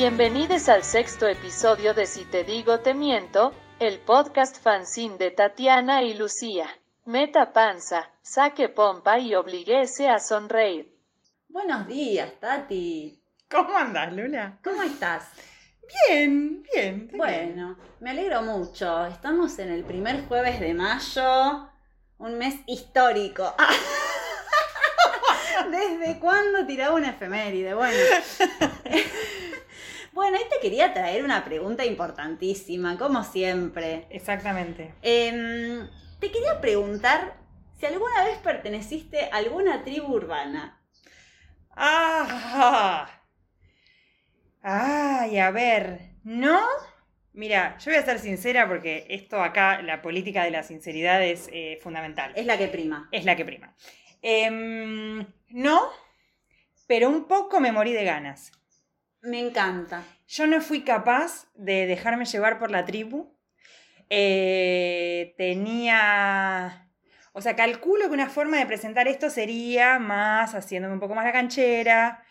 Bienvenidos al sexto episodio de Si te digo te miento, el podcast fanzine de Tatiana y Lucía. Meta panza, saque pompa y obliguese a sonreír. Buenos días, Tati. ¿Cómo andas, Lula? ¿Cómo estás? Bien, bien. Bueno, me alegro mucho. Estamos en el primer jueves de mayo, un mes histórico. ¿Desde cuándo tiraba una efeméride? Bueno. bueno, ahí te quería traer una pregunta importantísima, como siempre. Exactamente. Em, te quería preguntar si alguna vez perteneciste a alguna tribu urbana. Ah, ay, a ver, ¿no? Mira, yo voy a ser sincera porque esto acá, la política de la sinceridad es eh, fundamental. Es la que prima. Es la que prima. Em, no, pero un poco me morí de ganas. Me encanta. Yo no fui capaz de dejarme llevar por la tribu. Eh, tenía... O sea, calculo que una forma de presentar esto sería más haciéndome un poco más la canchera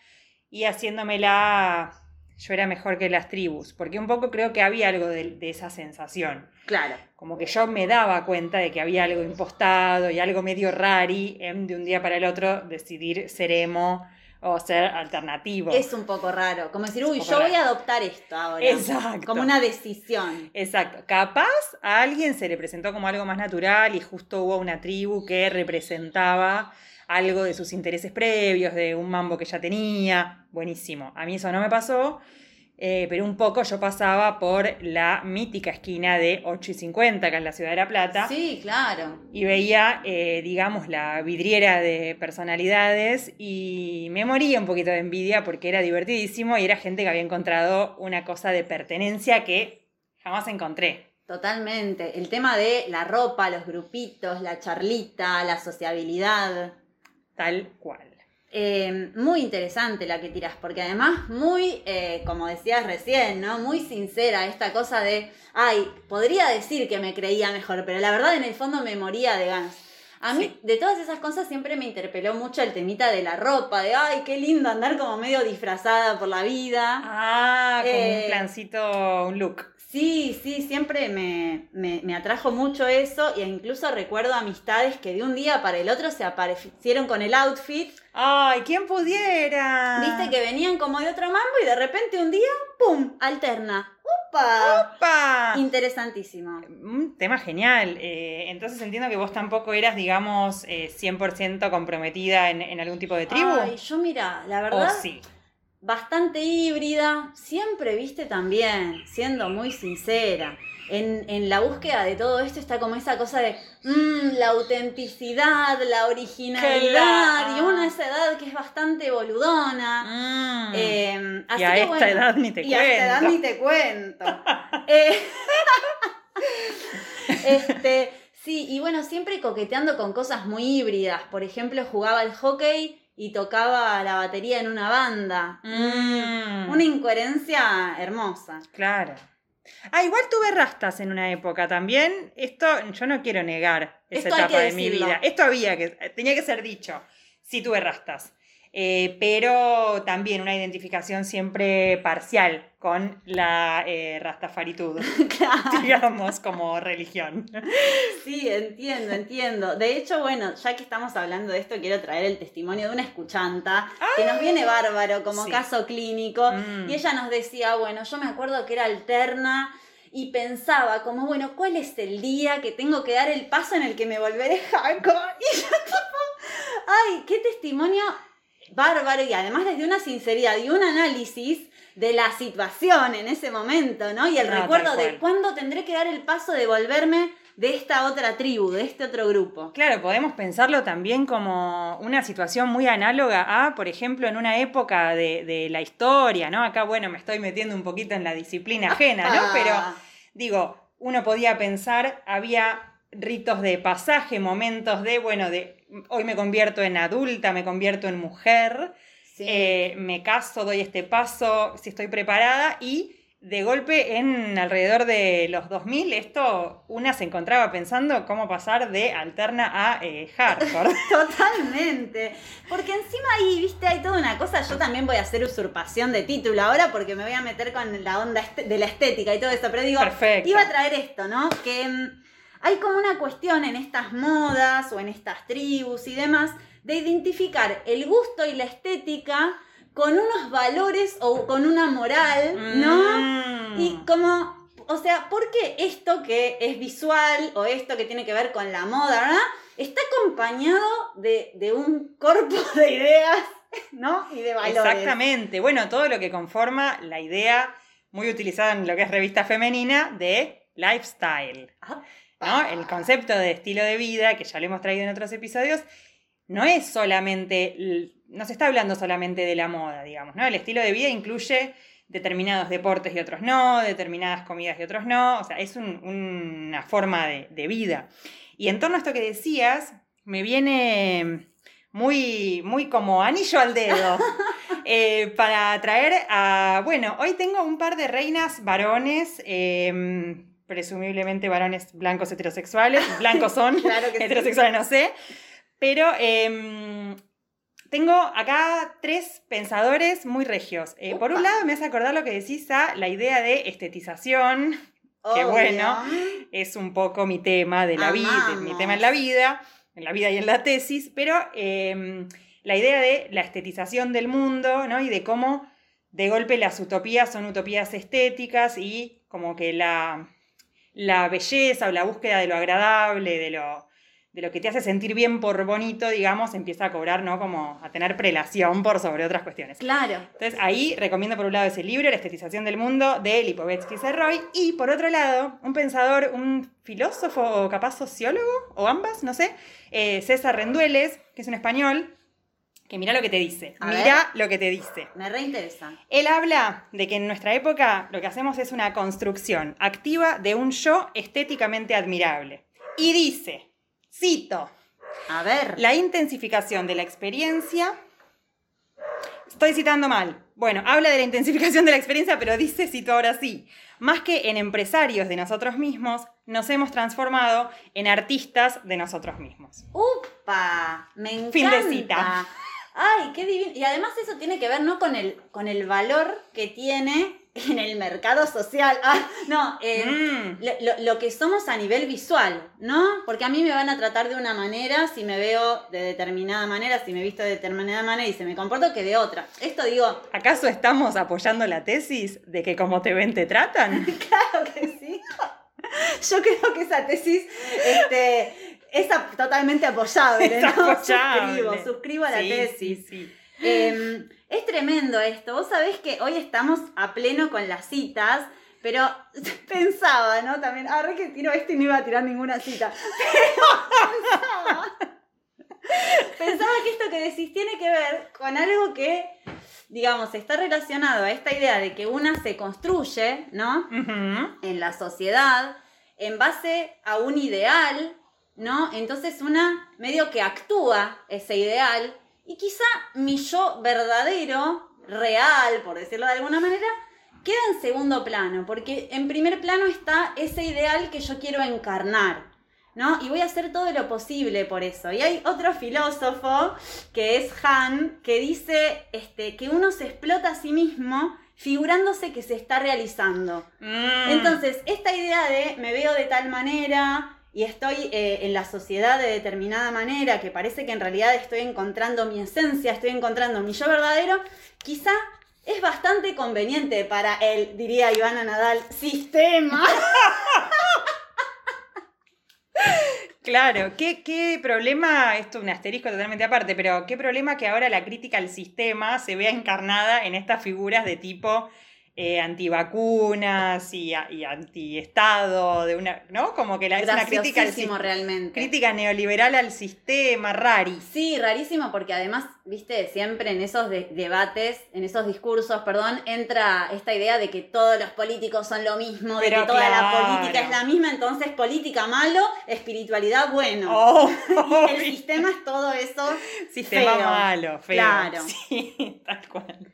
y haciéndomela... Yo era mejor que las tribus, porque un poco creo que había algo de, de esa sensación. Claro. Como que yo me daba cuenta de que había algo impostado y algo medio rari en de un día para el otro decidir ser emo o ser alternativo. Es un poco raro. Como decir, uy, yo voy a adoptar esto ahora. Exacto. Como una decisión. Exacto. Capaz a alguien se le presentó como algo más natural y justo hubo una tribu que representaba algo de sus intereses previos, de un mambo que ya tenía. Buenísimo. A mí eso no me pasó, eh, pero un poco yo pasaba por la mítica esquina de 8 y 50, acá en la ciudad de La Plata. Sí, claro. y veía, eh, digamos, la vidriera de personalidades y me moría un poquito de envidia porque era divertidísimo y era gente que había encontrado una cosa de pertenencia que jamás encontré. Totalmente. El tema de la ropa, los grupitos, la charlita, la sociabilidad. Tal cual. Eh, muy interesante la que tiras, porque además muy, eh, como decías recién, ¿no? Muy sincera esta cosa de, ay, podría decir que me creía mejor, pero la verdad en el fondo me moría de ganas. A mí, Sí. de todas esas cosas, siempre me interpeló mucho el temita de la ropa, de, ay, qué lindo andar como medio disfrazada por la vida. Ah, como Eh, un plancito, un look. Sí, sí, siempre me, me, me atrajo mucho eso e incluso recuerdo amistades que de un día para el otro se aparecieron con el outfit, ¡Ay, quién pudiera! viste que venían como de otro mambo y de repente un día, ¡pum!, alterna. ¡Upa! ¡Opa! Interesantísimo. Un tema genial. Eh, entonces entiendo que vos tampoco eras, digamos, eh, 100% comprometida en, en algún tipo de tribu. Ay, yo mira, la ¿O verdad, sí? bastante híbrida, siempre, viste, también, siendo muy sincera. En, en la búsqueda de todo esto está como esa cosa de mm, la autenticidad, la originalidad, Claro. y una a esa edad que es bastante boludona. Mm. Eh, así y a que, esta bueno, edad ni te y a esta edad cuento. ni te cuento. Eh, este, sí, y bueno, siempre coqueteando con cosas muy híbridas. Por ejemplo, jugaba al hockey y tocaba la batería en una banda. Mm. Una incoherencia hermosa. Claro. Ah, igual tuve rastas en una época también. Esto yo no quiero negar esa Esto etapa de mi vida. Esto había que, tenía que ser dicho. Sí tuve rastas. Eh, pero también una identificación siempre parcial con la eh, rastafaritud, Claro. digamos, como religión. Sí, entiendo, entiendo. De hecho, bueno, ya que estamos hablando de esto, quiero traer el testimonio de una escuchanta que nos viene bárbaro como Sí. caso clínico. Mm. Y ella nos decía, bueno, yo me acuerdo que era alterna y pensaba como, bueno, ¿cuál es el día que tengo que dar el paso en el que me volveré hardcore? Y yo tipo, ay, qué testimonio bárbaro y además desde una sinceridad y un análisis de la situación en ese momento, ¿no? Y el No, recuerdo de cuándo tendré que dar el paso de volverme de esta otra tribu, de este otro grupo. Claro, podemos pensarlo también como una situación muy análoga a, por ejemplo, en una época de, de la historia, ¿no? Acá, bueno, me estoy metiendo un poquito en la disciplina ajena, ¿no? Ah, Pero digo, uno podía pensar, había ritos de pasaje, momentos de, bueno, de hoy me convierto en adulta, me convierto en mujer, sí. eh, me caso, doy este paso, si estoy preparada y de golpe en alrededor de los 2000, esto una se encontraba pensando cómo pasar de alterna a eh, hardcore. Totalmente. Porque encima ahí, viste, hay toda una cosa. Yo también voy a hacer usurpación de título ahora porque me voy a meter con la onda de la estética y todo eso. Pero digo, Perfecto. iba a traer esto, ¿no? Que mm, hay como una cuestión en estas modas o en estas tribus y demás de identificar el gusto y la estética con unos valores o con una moral, ¿no? Mm. Y como, o sea, ¿por qué esto que es visual o esto que tiene que ver con la moda, ¿verdad? Está acompañado de, de un corpo de ideas, ¿no? Y de valores. Exactamente. Bueno, todo lo que conforma la idea muy utilizada en lo que es revista femenina de lifestyle. Ah, ¿no? El concepto de estilo de vida, que ya lo hemos traído en otros episodios, no es solamente, no se está hablando solamente de la moda, digamos, ¿no? El estilo de vida incluye determinados deportes y otros no, determinadas comidas y otros no, o sea, es un- una forma de, de vida. Y en torno a esto que decías, me viene muy, muy como anillo al dedo eh, para traer a, bueno, hoy tengo un par de reinas varones, eh, presumiblemente varones blancos heterosexuales, blancos son, Claro que sí. heterosexuales no sé, pero eh, tengo acá tres pensadores muy regios. Eh, por un lado me hace acordar lo que decís a la idea de estetización, Obvio. bueno. es un poco mi tema de la vida, mi tema en la vida, en la vida y en la tesis, pero eh, la idea de la estetización del mundo, ¿no? Y de cómo de golpe las utopías son utopías estéticas y como que la, la belleza o la búsqueda de lo agradable, de lo, de lo que te hace sentir bien por bonito, digamos, empieza a cobrar, ¿no? Como a tener prelación por sobre otras cuestiones. Claro. Entonces ahí recomiendo por un lado ese libro, La estetización del mundo, de Lipovetsky Serroy, y por otro lado, un pensador, un filósofo o capaz sociólogo, o ambas, no sé, eh, César Rendueles, que es un español, que mira lo que te dice, A mira lo que te dice. Me reinteresa. Él habla de que en nuestra época lo que hacemos es una construcción activa de un yo estéticamente admirable. Y dice, cito, A ver. la intensificación de la experiencia. Estoy citando mal. Bueno, habla de la intensificación de la experiencia, pero dice, cito ahora sí, más que en empresarios de nosotros mismos, nos hemos transformado en artistas de nosotros mismos. ¡Upa! Me encanta. Fin de cita. Ay, qué divino. Y además eso tiene que ver, ¿no? Con el, con el valor que tiene en el mercado social. Ah, no, eh, Mm. lo, lo- lo que somos a nivel visual, ¿no? Porque a mí me van a tratar de una manera si me veo de determinada manera, si me visto de determinada manera y se me comporto que de otra. Esto digo, ¿Acaso estamos apoyando la tesis de que como te ven te tratan? claro que sí. Yo creo que esa tesis este, es totalmente apoyable, ¿no? apoyable. Suscribo, suscribo a la Sí, tesis. sí, sí. Eh, es tremendo esto. Vos sabés que hoy estamos a pleno con las citas, pero pensaba, ¿no? También, ah, re que tiro esto y no iba a tirar ninguna cita. Pero pensaba, pensaba que esto que decís tiene que ver con algo que, digamos, está relacionado a esta idea de que una se construye, ¿no? En la sociedad en base a un ideal, ¿no? Entonces una medio que actúa ese ideal y quizá mi yo verdadero, real, por decirlo de alguna manera, queda en segundo plano, porque en primer plano está ese ideal que yo quiero encarnar. ¿No? Y voy a hacer todo lo posible por eso. Y hay otro filósofo, que es Han, que dice este, que uno se explota a sí mismo figurándose que se está realizando. Mm. Entonces, esta idea de me veo de tal manera y estoy eh, en la sociedad de determinada manera, que parece que en realidad estoy encontrando mi esencia, estoy encontrando mi yo verdadero, quizá es bastante conveniente para el, diría Ivana Nadal, sistema. Claro, ¿qué, qué problema, esto es un asterisco totalmente aparte, pero qué problema que ahora la crítica al sistema se vea encarnada en estas figuras de tipo eh, antivacunas y, y antiestado, de una, ¿no? Como que la, es una crítica, al, realmente. crítica neoliberal al sistema, rari. Sí, rarísimo porque además viste, siempre en esos de- debates, en esos discursos, perdón, entra esta idea de que todos los políticos son lo mismo, de que toda la política es la misma, entonces política malo, espiritualidad bueno. Oh, Y el sistema es todo eso. Sistema feo. malo, feo. Claro. Sí, tal cual.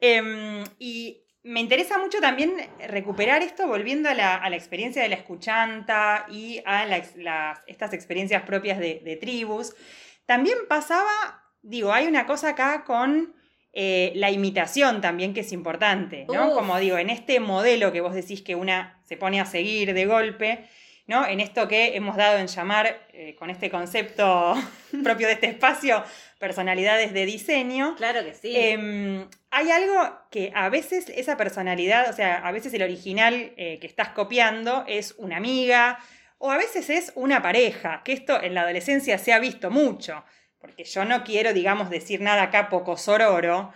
Em, y me interesa mucho también recuperar esto volviendo a la, a la experiencia de la escuchanta y a la estas experiencias propias de, de tribus. También pasaba, digo, hay una cosa acá con eh, la imitación también que es importante, ¿no? Uf. Como digo, en este modelo que vos decís que una se pone a seguir de golpe, ¿no? En esto que hemos dado en llamar, eh, con este concepto propio de este espacio, personalidades de diseño. Claro que sí. Em, hay algo que a veces esa personalidad, o sea, a veces el original eh, que estás copiando es una amiga o a veces es una pareja, que esto en la adolescencia se ha visto mucho, porque yo no quiero, digamos, decir nada acá poco sororo,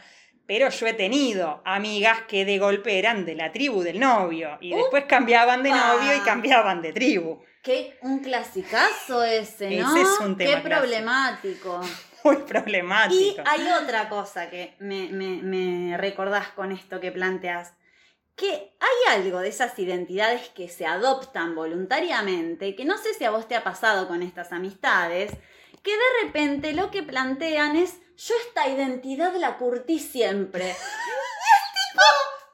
pero yo he tenido amigas que de golpe eran de la tribu del novio y después cambiaban de novio y cambiaban de tribu. Qué un clasicazo ese, ¿no? Ese es un tema Qué clásico. problemático. Muy problemático. Y hay otra cosa que me, me- me recordás con esto que planteas. Que hay algo de esas identidades que se adoptan voluntariamente, que no sé si a vos te ha pasado con estas amistades, que de repente lo que plantean es, yo esta identidad la curtí siempre. Y es tipo,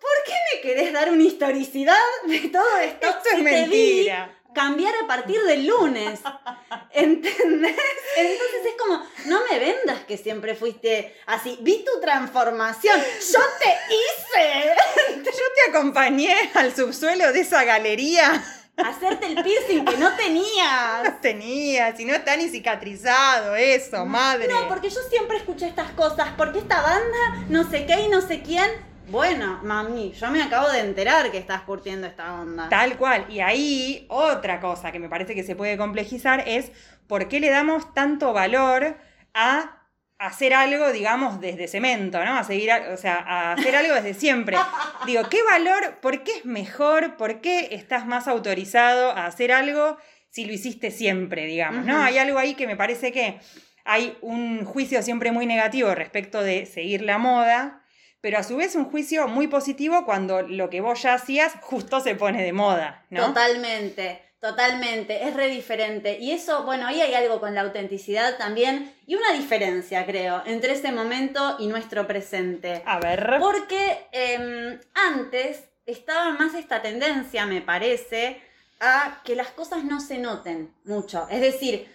¿por qué me querés dar una historicidad de todo esto? Esto es si te vi mentira. cambiar a partir del lunes. ¿Entendés? Entonces es como, no me vendas que siempre fuiste así. Vi tu transformación. Yo te hice. Yo te acompañé al subsuelo de esa galería. Hacerte el piercing que no tenías. No tenía, si no está ni cicatrizado eso, madre. No, porque yo siempre escuché estas cosas. Porque esta banda, no sé qué y no sé quién. Bueno, mami, yo me acabo de enterar que estás curtiendo esta onda. Tal cual. Y ahí otra cosa que me parece que se puede complejizar es por qué le damos tanto valor a hacer algo, digamos, desde cemento, ¿no? A seguir, a- o sea, a hacer algo desde siempre. Digo, ¿qué valor? ¿Por qué es mejor? ¿Por qué estás más autorizado a hacer algo si lo hiciste siempre, digamos, ¿no? Hay algo ahí que me parece que hay un juicio siempre muy negativo respecto de seguir la moda, pero a su vez un juicio muy positivo cuando lo que vos ya hacías justo se pone de moda, ¿no? Totalmente, totalmente, es re diferente. Y eso, bueno, ahí hay algo con la autenticidad también y una diferencia, creo, entre ese momento y nuestro presente. A ver. Porque em, antes estaba más esta tendencia, me parece, a que las cosas no se noten mucho. Es decir,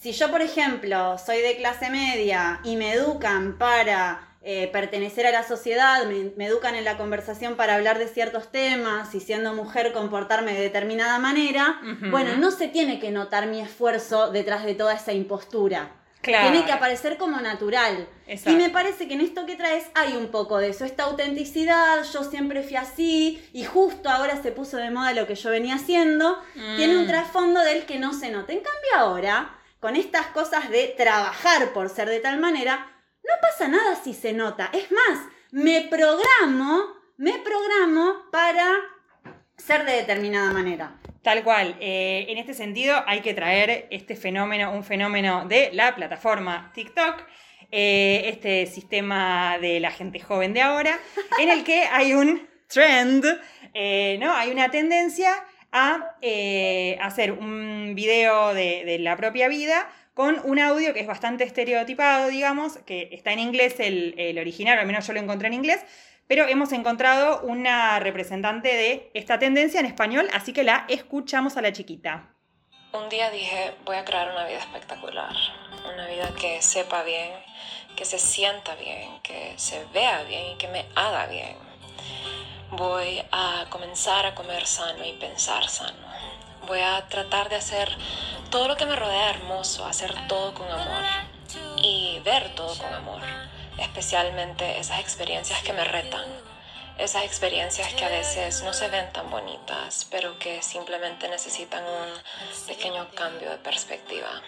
si yo, por ejemplo, soy de clase media y me educan para eh, pertenecer a la sociedad, me, me educan en la conversación para hablar de ciertos temas y siendo mujer comportarme de determinada manera, bueno, no se tiene que notar mi esfuerzo detrás de toda esa impostura. Claro. Tiene que aparecer como natural. Exacto. Y me parece que en esto que traes hay un poco de eso, esta autenticidad, yo siempre fui así y justo ahora se puso de moda lo que yo venía haciendo, Mm. tiene un trasfondo del que no se nota. En cambio ahora, con estas cosas de trabajar por ser de tal manera, no pasa nada si se nota. Es más, me programo, me programo para ser de determinada manera. Tal cual. Eh, en este sentido, hay que traer este fenómeno, un fenómeno de la plataforma TikTok, eh, este sistema de la gente joven de ahora, en el que hay un trend, eh, ¿no? Hay una tendencia a hacer un video de, de la propia vida con un audio que es bastante estereotipado, digamos, que está en inglés el, original, al menos yo lo encontré en inglés, pero hemos encontrado una representante de esta tendencia en español, así que la escuchamos a la chiquita. Un día dije, voy a crear una vida espectacular, una vida que sepa bien, que se sienta bien, que se vea bien y que me haga bien. Voy a comenzar a comer sano y pensar sano. Voy a tratar de hacer todo lo que me rodea hermoso, hacer todo con amor y ver todo con amor, especialmente esas experiencias que me retan, esas experiencias que a veces no se ven tan bonitas, pero que simplemente necesitan un pequeño cambio de perspectiva.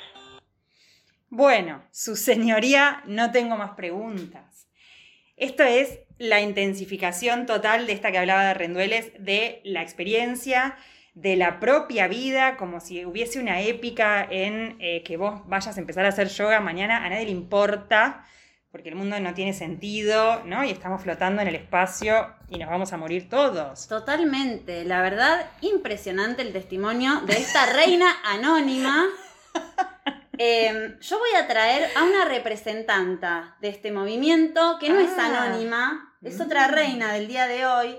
Bueno, su señoría, no tengo más preguntas. Esto es la intensificación total de esta que hablaba de Rendueles, de la experiencia, de la propia vida, como si hubiese una épica en eh, que vos vayas a empezar a hacer yoga mañana, a nadie le importa, porque el mundo no tiene sentido, ¿no? Y estamos flotando en el espacio y nos vamos a morir todos. Totalmente, la verdad, impresionante el testimonio de esta reina anónima. Eh, yo voy a traer a una representanta de este movimiento que no es Ah. anónima, es otra reina del día de hoy,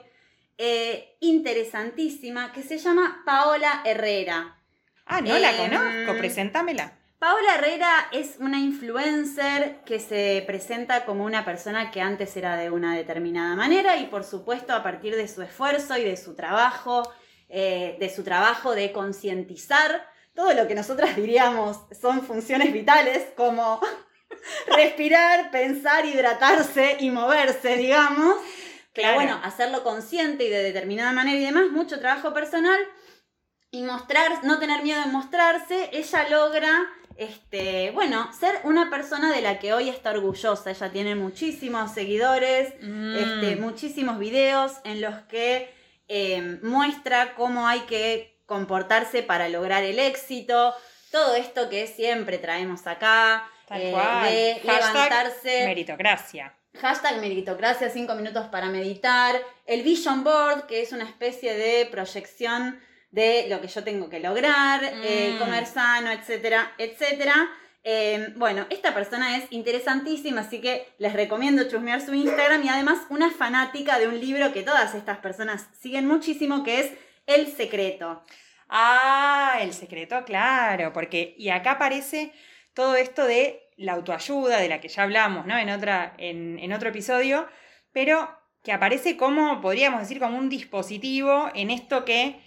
eh, interesantísima, que se llama Paola Herrera. Ah, no la Em, conozco, presentámela. Paola Herrera es una influencer que se presenta como una persona que antes era de una determinada manera y por supuesto a partir de su esfuerzo y de su trabajo, eh, de su trabajo de concientizar todo lo que nosotras diríamos son funciones vitales como respirar, pensar, hidratarse y moverse, digamos. Pero Claro. bueno, hacerlo consciente y de determinada manera y demás, mucho trabajo personal y mostrar, no tener miedo en mostrarse, ella logra, este, bueno, ser una persona de la que hoy está orgullosa. Ella tiene muchísimos seguidores, Mm. este, muchísimos videos en los que eh, muestra cómo hay que comportarse para lograr el éxito. Todo esto que siempre traemos acá, Tal eh, cual. de Hashtag levantarse. Meritocracia. Hashtag meritocracia, 5 minutos para meditar. El Vision Board, que es una especie de proyección de lo que yo tengo que lograr, eh, Mm. comer sano, etcétera, etcétera. Eh, bueno, esta persona es interesantísima, así que les recomiendo chusmear su Instagram y además una fanática de un libro que todas estas personas siguen muchísimo, que es El Secreto. Ah, el secreto, claro, porque y acá aparece todo esto de la autoayuda, de la que ya hablamos, ¿no? En, otra, en, en otro episodio, pero que aparece como, podríamos decir, como un dispositivo en esto que,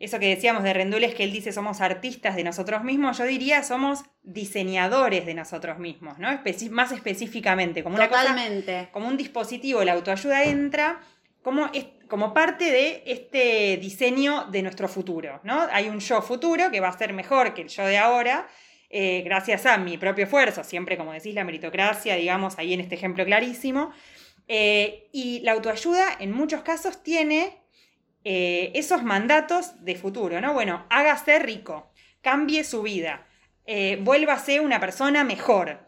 eso que decíamos de Rendules, que él dice somos artistas de nosotros mismos, yo diría somos diseñadores de nosotros mismos, ¿no? Más específicamente, como una cosa Totalmente. como un dispositivo, la autoayuda entra como, es- como parte de este diseño de nuestro futuro, ¿no? Hay un yo futuro que va a ser mejor que el yo de ahora, eh, gracias a mi propio esfuerzo, siempre como decís, la meritocracia, digamos, ahí en este ejemplo clarísimo. Eh, y la autoayuda en muchos casos tiene eh, esos mandatos de futuro, ¿no? Bueno, hágase rico, cambie su vida, vuélvase una persona mejor,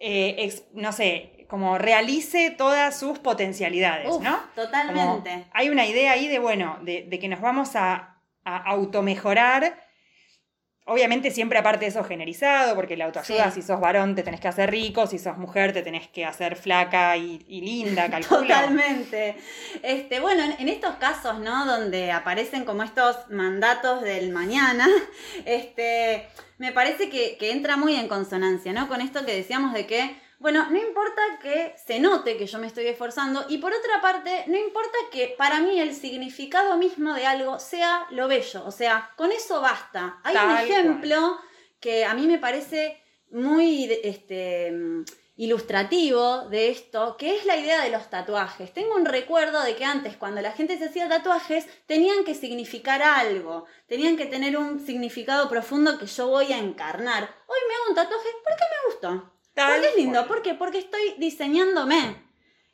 ex- no sé, como realice todas sus potencialidades, Uf, ¿no? Como Totalmente. hay una idea ahí de, bueno, de, de que nos vamos a, a automejorar. Obviamente siempre aparte de eso generalizado, porque la autoayuda, Sí. si sos varón te tenés que hacer rico, si sos mujer te tenés que hacer flaca y, y linda, calculo. Totalmente. Este, bueno, en, en estos casos, ¿no? Donde aparecen como estos mandatos del mañana, este, me parece que, que entra muy en consonancia, ¿no? Con esto que decíamos de que, bueno, no importa que se note que yo me estoy esforzando y por otra parte, no importa que para mí el significado mismo de algo sea lo bello, o sea, con eso basta. Hay un ejemplo que a mí me parece muy este, ilustrativo de esto, que es la idea de los tatuajes. Tengo un recuerdo de que antes, cuando la gente se hacía tatuajes, tenían que significar algo, tenían que tener un significado profundo que yo voy a encarnar. Hoy me hago un tatuaje porque me gustó. Tal porque es lindo. ¿por qué? Porque estoy diseñándome.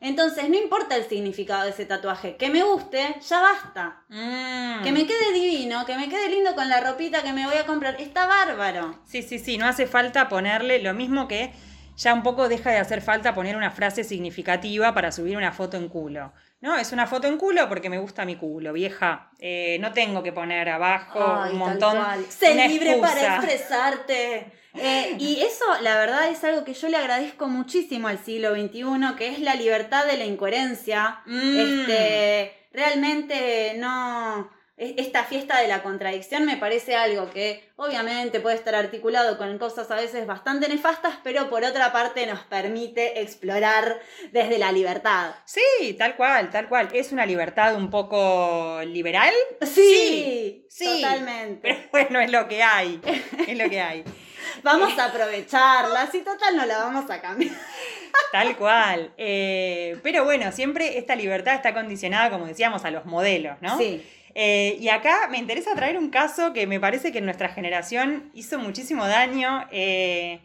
Entonces, no importa el significado de ese tatuaje, que me guste, ya basta. Mm. Que me quede divino, que me quede lindo con la ropita que me voy a comprar, está bárbaro. Sí, sí, sí, no hace falta ponerle lo mismo que ya un poco deja de hacer falta poner una frase significativa para subir una foto en culo. No, es una foto en culo porque me gusta mi culo, vieja. Eh, no tengo que poner abajo Ay, un montón. Sé libre para expresarte. Eh, y eso, la verdad, es algo que yo le agradezco muchísimo al siglo XXI, que es la libertad de la incoherencia. Mm. Este, realmente no. E- Esta fiesta de la contradicción me parece algo que obviamente puede estar articulado con cosas a veces bastante nefastas, pero por otra parte nos permite explorar desde la libertad. Sí, tal cual, tal cual. Es una libertad un poco liberal, Sí, sí. totalmente. pero bueno, es lo que hay. Es lo que hay. Vamos a aprovecharla, si total no la vamos a cambiar. Tal cual. Eh, pero bueno, siempre esta libertad está condicionada, como decíamos, a los modelos, ¿no? Sí. Eh, y acá me interesa traer un caso que me parece que en nuestra generación hizo muchísimo daño. Eh,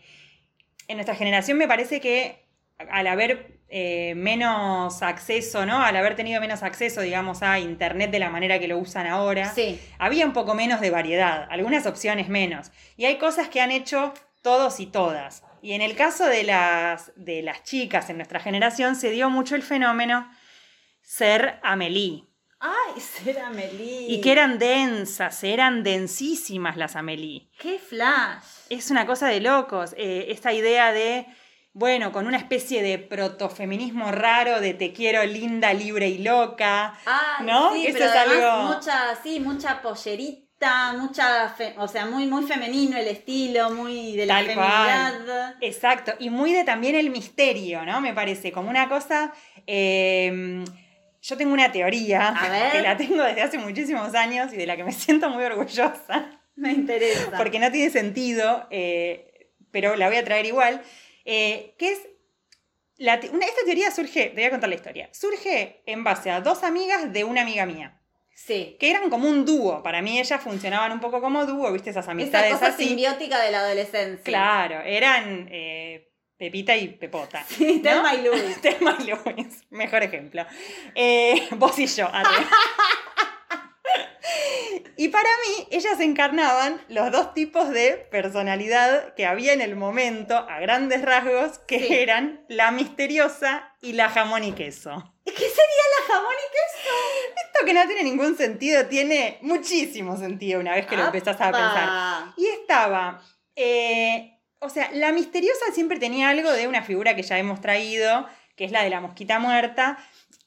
en nuestra generación me parece que al haber eh, menos acceso, ¿no? Al haber tenido menos acceso, digamos, a Internet de la manera que lo usan ahora, Sí. había un poco menos de variedad, algunas opciones menos. Y hay cosas que han hecho todos y todas. Y en el caso de las, de las chicas en nuestra generación se dio mucho el fenómeno ser Amelie. Ay, ser Amelie. Y que eran densas, eran densísimas las Amelie. ¡Qué flash! Es una cosa de locos. eh, esta idea de, bueno, con una especie de protofeminismo raro de te quiero linda, libre y loca. Ah, ¿No? sí, Eso pero es algo- mucha, sí, mucha pollerita, mucha, fe- o sea, muy, muy femenino el estilo, muy de la Tal cual. feminidad. Exacto, y muy de también el misterio, ¿no? Me parece como una cosa... eh, yo tengo una teoría A ver. que la tengo desde hace muchísimos años y de la que me siento muy orgullosa, Me interesa. porque no tiene sentido, eh, pero la voy a traer igual, eh, que es... la te- una- esta teoría surge, te voy a contar la historia, surge en base a dos amigas de una amiga mía, Sí. que eran como un dúo, para mí ellas funcionaban un poco como dúo, viste esas Esa amistades cosa así. simbiótica de la adolescencia. Claro, eran eh, Pepita y Pepota. Sí, ¿no? Thelma y Louise. Thelma y Louise, mejor ejemplo. Eh, vos y yo. Y para mí, ellas encarnaban los dos tipos de personalidad que había en el momento, a grandes rasgos, que Sí. eran la misteriosa y la jamón y queso. ¿Qué sería la jamón y queso? Esto que no tiene ningún sentido, tiene muchísimo sentido una vez que lo empezás a pensar. Y estaba, eh, o sea, la misteriosa siempre tenía algo de una figura que ya hemos traído, que es la de la mosquita muerta,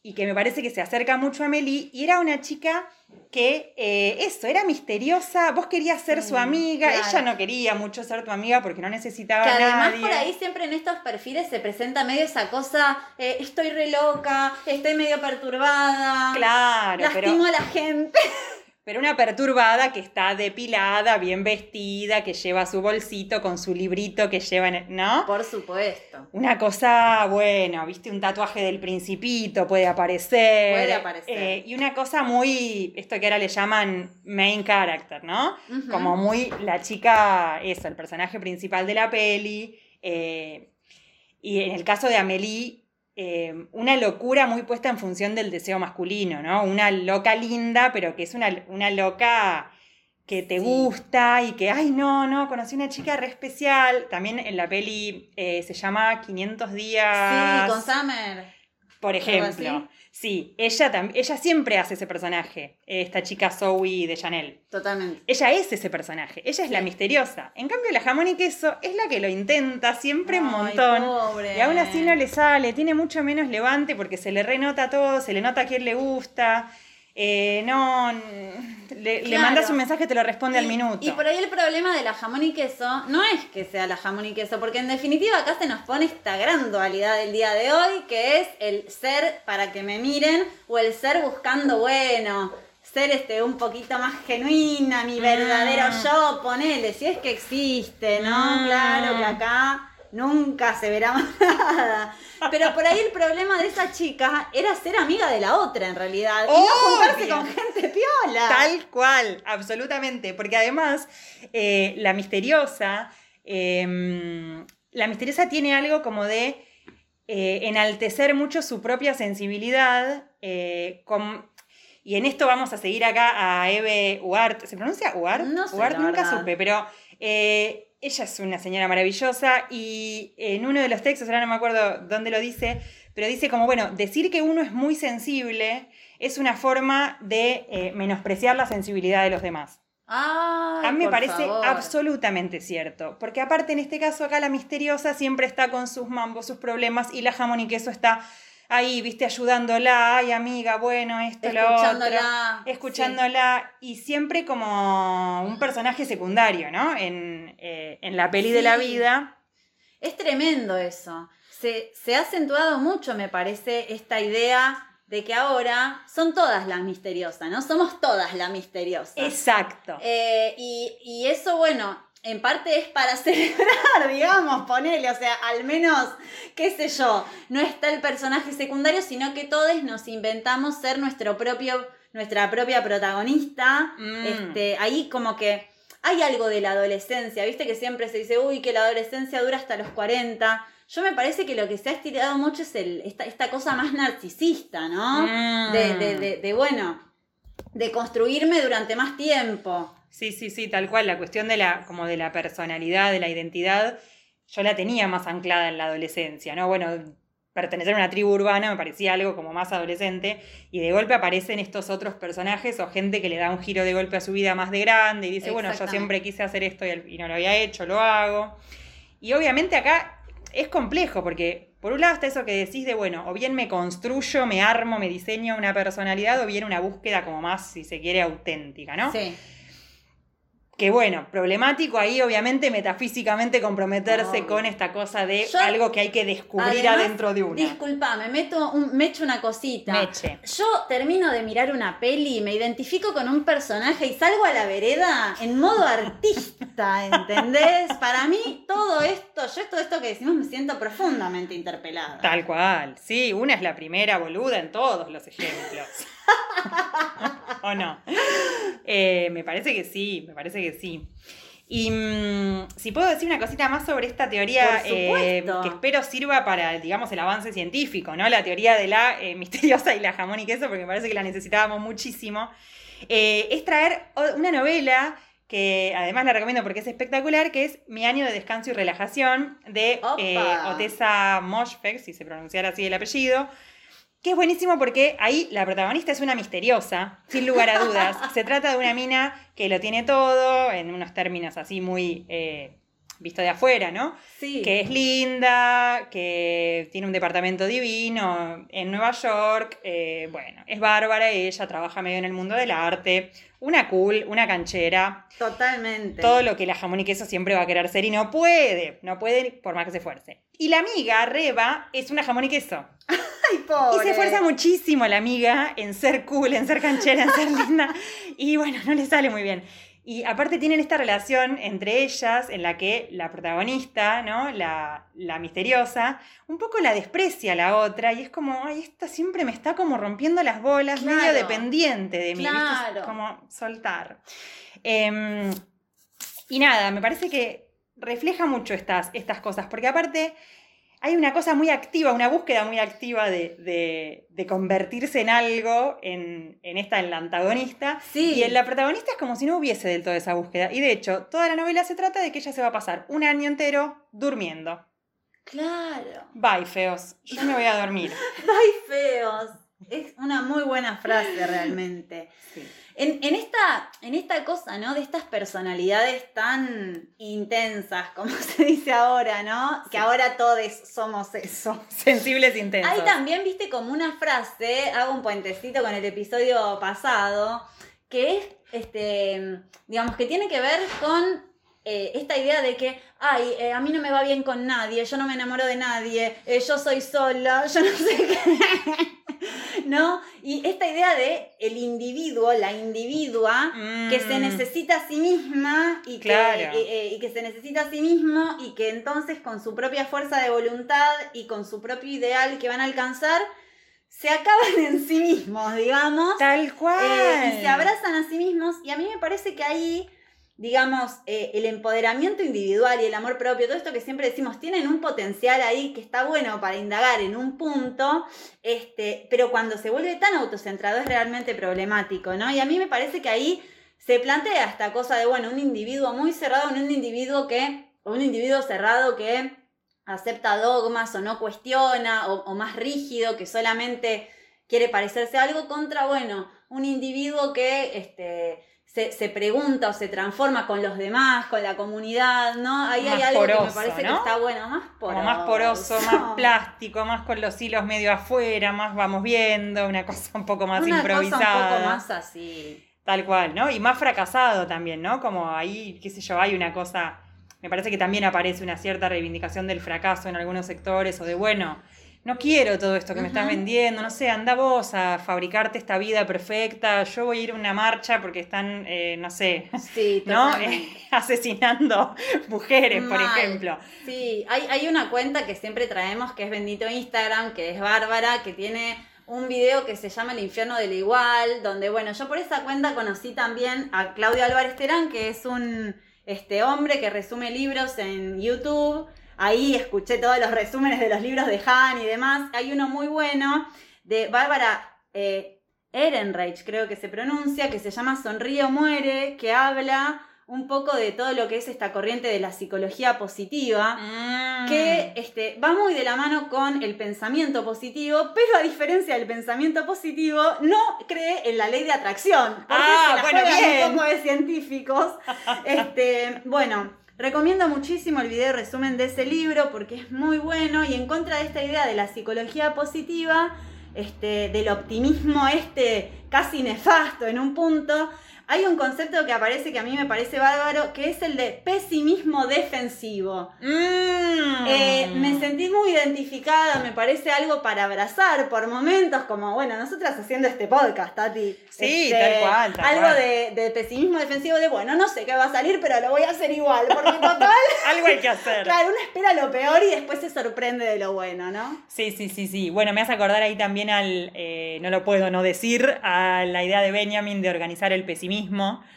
y que me parece que se acerca mucho a Meli, y era una chica que, eh, eso, era misteriosa, vos querías ser su Mm, amiga, claro. ella no quería mucho ser tu amiga porque no necesitaba Que además nadie. por ahí siempre en estos perfiles se presenta medio esa cosa, eh, estoy re loca, estoy medio perturbada, Claro, pero... lastimo a la gente. Pero una perturbada que está depilada, bien vestida, que lleva su bolsito con su librito que lleva, en el- ¿no? Por supuesto. Una cosa, bueno, viste, un tatuaje del principito puede aparecer. Puede aparecer. Eh, y una cosa muy, esto que ahora le llaman main character, ¿no? Como muy la chica, eso, el personaje principal de la peli. eh, y en el caso de Amelie, eh, una locura muy puesta en función del deseo masculino, ¿no? Una loca linda, pero que es una, una loca que te Sí. gusta y que, ay, no, no, conocí una chica re especial. También en la peli eh, se llama 500 días. Sí, con Summer. Por ¿Algo ejemplo. Sí, ella, ella siempre hace ese personaje, esta chica Zoe de Chanel. Totalmente. Ella es ese personaje, ella es la misteriosa. En cambio, la jamón y queso es la que lo intenta siempre un montón. pobre. Y aún así no le sale, tiene mucho menos levante porque se le renota todo, se le nota a quién le gusta. Eh, no, le, le Claro. mandas un mensaje, te lo responde al minuto. Y por ahí el problema de la jamón y queso no es que sea la jamón y queso, porque en definitiva acá se nos pone esta gran dualidad del día de hoy, que es el ser para que me miren o el ser buscando bueno, ser este un poquito más genuina, mi verdadero Mm. yo, ponele, si es que existe, ¿no? Mm. Claro que acá nunca se verá más nada. Pero por ahí el problema de esa chica era ser amiga de la otra en realidad. Y no juntarse Obvio. con gente piola. Tal cual, absolutamente. Porque además, eh, la misteriosa, eh, la misteriosa tiene algo como de eh, enaltecer mucho su propia sensibilidad. eh, con- y en esto vamos a seguir acá a Eve Uart. ¿Se pronuncia Uart? No sé, Uart nunca verdad. supe, pero eh, ella es una señora maravillosa y en uno de los textos, ahora no me acuerdo dónde lo dice, pero dice como, bueno, decir que uno es muy sensible es una forma de eh, menospreciar la sensibilidad de los demás. Ay, A mí me parece favor. absolutamente cierto, porque aparte en este caso acá la misteriosa siempre está con sus mambos, sus problemas y la jamón y queso está ahí, viste, ayudándola, ay amiga, bueno, esto, lo otro, Escuchándola. escuchándola y siempre como un personaje secundario, ¿no? En, eh, en la peli de la Sí. vida. Es tremendo eso. Se, se ha acentuado mucho, me parece, esta idea de que ahora son todas las misteriosas, ¿no? Somos todas las misteriosas. Exacto. Eh, y, y eso, bueno, en parte es para celebrar, digamos, ponerle, o sea, al menos, qué sé yo, no está el personaje secundario, sino que todos nos inventamos ser nuestro propio, nuestra propia protagonista. Mm. Este, ahí como que hay algo de la adolescencia, viste que siempre se dice, uy, que la adolescencia dura hasta los 40. Yo me parece que lo que se ha estirado mucho es el, esta, esta cosa más narcisista, ¿no? Mm. De, de, de, de, bueno, de construirme durante más tiempo. Sí, sí, sí, tal cual. La cuestión de la, como de la personalidad, de la identidad, yo la tenía más anclada en la adolescencia, ¿no? Bueno, pertenecer a una tribu urbana me parecía algo como más adolescente y de golpe aparecen estos otros personajes o gente que le da un giro de golpe a su vida más de grande y dice, bueno, yo siempre quise hacer esto y no lo había hecho, lo hago. Y obviamente acá es complejo porque por un lado está eso que decís de, bueno, o bien me construyo, me armo, me diseño una personalidad o bien una búsqueda como más, si se quiere, auténtica, ¿no? Sí. Que bueno, problemático ahí obviamente metafísicamente comprometerse con esta cosa de Yo- algo que hay que descubrir Además, adentro de una. Disculpame, meto un, me echo una cosita. Meche. Yo termino de mirar una peli, me identifico con un personaje y salgo a la vereda en modo artista, ¿entendés? Para mí todo esto, yo todo esto que decimos me siento profundamente interpelada. Tal cual. Sí, una es la primera boluda en todos los ejemplos. ¿O no? Eh, me parece que sí, me parece que sí. Y mm, si puedo decir una cosita más sobre esta teoría eh, que espero sirva para, digamos, el avance científico, ¿no? La teoría de la eh, misteriosa y la jamón y queso, porque me parece que la necesitábamos muchísimo. Es traer una novela que además la recomiendo porque es espectacular, que es Mi año de descanso y relajación, de eh, Otessa Moshfegh, si se pronunciara así el apellido, que es buenísimo porque ahí la protagonista es una misteriosa, sin lugar a dudas. Se trata de una mina que lo tiene todo, en unos términos así muy eh, visto de afuera, ¿no? Sí. Que es linda, que tiene un departamento divino en Nueva York, eh, bueno, es bárbara, ella trabaja medio en el mundo del arte, una cool, una canchera, Totalmente. todo lo que la jamón y queso siempre va a querer ser y no puede, no puede por más que se esfuerce. Y la amiga, Reba, es una jamón y queso. Ay, pobre. Y se esfuerza muchísimo la amiga en ser cool, en ser canchera, en ser linda. Y bueno, no le sale muy bien. Y aparte tienen esta relación entre ellas en la que la protagonista, ¿no? La, la misteriosa, un poco la desprecia a la otra y es como, ay, esta siempre me está como rompiendo las bolas, medio dependiente de mí, Claro. como soltar. Em, y nada, me parece que refleja mucho estas, estas cosas, porque aparte hay una cosa muy activa, una búsqueda muy activa de, de- de convertirse en algo, en, en esta, en la antagonista. Sí. Y en la protagonista es como si no hubiese del todo esa búsqueda. Y de hecho, toda la novela se trata de que ella se va a pasar un año entero durmiendo. Claro. Bye, feos. Yo me voy a dormir. Ay, feos. Es una muy buena frase realmente. En, en esta, en esta cosa, ¿no? De estas personalidades tan intensas, como se dice ahora, ¿no? Que ahora todos somos eso. Sensibles intensos. Hay también, viste, como una frase, hago un puentecito con el episodio pasado, que es, este, digamos, que tiene que ver con eh, esta idea de que, ay, eh, a mí no me va bien con nadie, yo no me enamoro de nadie, eh, yo soy sola, yo no sé qué. ¿No? Y esta idea de el individuo, la individua, que se Mm. necesita a sí misma y que, Claro. eh, eh, y que se necesita a sí mismo y que entonces con su propia fuerza de voluntad y con su propio ideal que van a alcanzar, se acaban en sí mismos, digamos, Tal cual. eh, y se abrazan a sí mismos. Y a mí me parece que ahí, digamos, eh, el empoderamiento individual y el amor propio, todo esto que siempre decimos, tienen un potencial ahí que está bueno para indagar en un punto, este, pero cuando se vuelve tan autocentrado es realmente problemático, ¿no? Y a mí me parece que ahí se plantea esta cosa de, bueno, un individuo muy cerrado, un individuo que, o un individuo cerrado que acepta dogmas o no cuestiona, o, más rígido, que solamente quiere parecerse algo, contra, bueno, un individuo que este, se, se pregunta o se transforma con los demás, con la comunidad, ¿no? Ahí hay algo que me parece ¿no? que está bueno, más poroso. Como más poroso, más plástico, más con los hilos medio afuera, más vamos viendo, una cosa un poco más Una improvisada. cosa un poco más así. Tal cual, ¿no? Y más fracasado también, ¿no? Como ahí, qué sé yo, hay una cosa, me parece que también aparece una cierta reivindicación del fracaso en algunos sectores o de, bueno, no quiero todo esto que me estás vendiendo, no sé, anda vos a fabricarte esta vida perfecta, yo voy a ir a una marcha porque están, eh, no sé, Sí, ¿no? Eh, asesinando mujeres, por ejemplo. Sí, hay, hay una cuenta que siempre traemos que es Bendito Instagram, que es Bárbara, que tiene un video que se llama El infierno del igual, donde, bueno, yo por esa cuenta conocí también a Claudio Álvarez Terán, que es un este, hombre que resume libros en YouTube. Ahí escuché todos los resúmenes de los libros de Han y demás. Hay uno muy bueno de Bárbara eh, Ehrenreich, creo que se pronuncia, que se llama Sonríe o Muere, que habla un poco de todo lo que es esta corriente de la psicología positiva, Mm. que este, va muy de la mano con el pensamiento positivo, pero a diferencia del pensamiento positivo, no cree en la ley de atracción. Porque Ah, se la bueno, bien. un poco de científicos. Este, bueno, recomiendo muchísimo el video resumen de ese libro porque es muy bueno y en contra de esta idea de la psicología positiva, este, del optimismo este casi nefasto en un punto, hay un concepto que aparece que a mí me parece bárbaro, que es el de pesimismo defensivo. Mm. Eh, me sentí muy identificada, me parece algo para abrazar por momentos, como bueno, nosotras haciendo este podcast, Tati. Sí, Este, tal cual, tal algo cual. De, de pesimismo defensivo, de bueno, no sé qué va a salir, pero lo voy a hacer igual, porque total, Algo hay que hacer. claro, uno espera lo peor y después se sorprende de lo bueno, ¿no? Sí, sí, sí, sí. Bueno, me hace acordar ahí también al, eh, no lo puedo no decir, a la idea de Benjamin de organizar el pesimismo,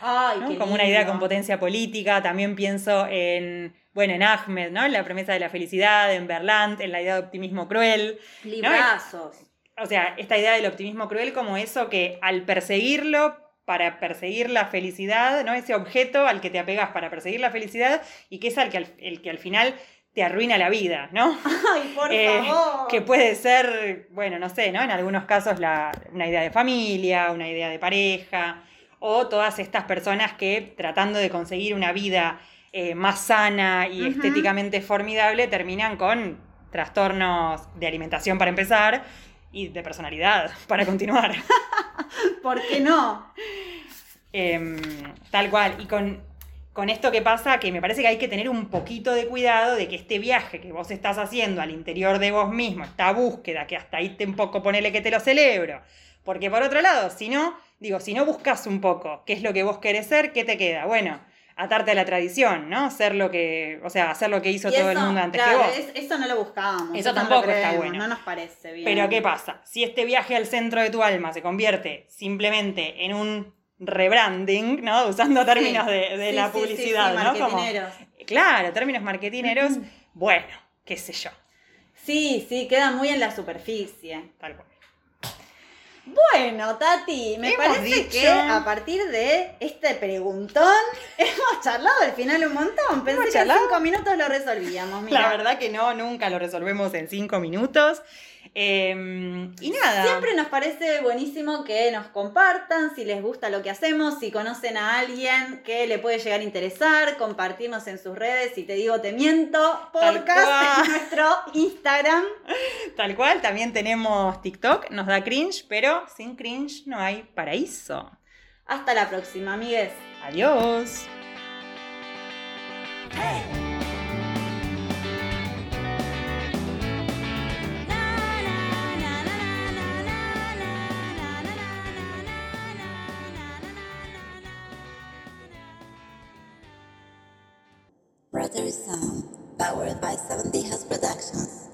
Ay, ¿no? qué como una idea con potencia política. También pienso en, bueno, en Ahmed, ¿no? En la promesa de la felicidad, en Berlant, en la idea de optimismo cruel. Librazos. O sea, esta idea del optimismo cruel como eso que al perseguirlo, para perseguir la felicidad, ¿no? Ese objeto al que te apegas para perseguir la felicidad y que es al que al, el que al final te arruina la vida, ¿no? Ay, por Eh, favor. que puede ser, bueno, no sé, ¿no? En algunos casos la- una idea de familia, una idea de pareja, o todas estas personas que tratando de conseguir una vida eh, más sana y estéticamente formidable terminan con trastornos de alimentación para empezar y de personalidad para continuar. ¿Por qué no? Em, tal cual. Y con, con esto que pasa, que me parece que hay que tener un poquito de cuidado de que este viaje que vos estás haciendo al interior de vos mismo, esta búsqueda, que hasta ahí te un poco ponele que te lo celebro. Porque por otro lado, si no, digo, si no buscas un poco qué es lo que vos querés ser, ¿qué te queda? Bueno, atarte a la tradición, ¿no? Ser lo que, o sea, hacer lo que hizo Y todo el mundo antes claro, que vos. es- eso no lo buscábamos. Eso tampoco está bueno. No nos parece bien. Pero ¿qué pasa? Si este viaje al centro de tu alma se convierte simplemente en un rebranding, ¿no? Usando términos Sí. de, de Sí, la sí, publicidad, ¿no? Como, marketineros. claro, términos marketineros, bueno, qué sé yo, Sí, sí, queda muy en la superficie. tal cual. Bueno, Tati, me parece dicho- que a partir de este preguntón hemos charlado al final un montón. Pensé que en cinco minutos lo resolvíamos. Mira. La verdad que no, nunca lo resolvemos en cinco minutos. Eh, y nada. Siempre nos parece buenísimo que nos compartan si les gusta lo que hacemos, si conocen a alguien que le puede llegar a interesar, compartirnos en sus redes. Si te digo te miento, Tal podcast cual. en nuestro Instagram. Tal cual, también tenemos TikTok, nos da cringe, pero sin cringe no hay paraíso. Hasta la próxima, amigues. Adiós. Brother Sound, um, powered by 70 House Productions.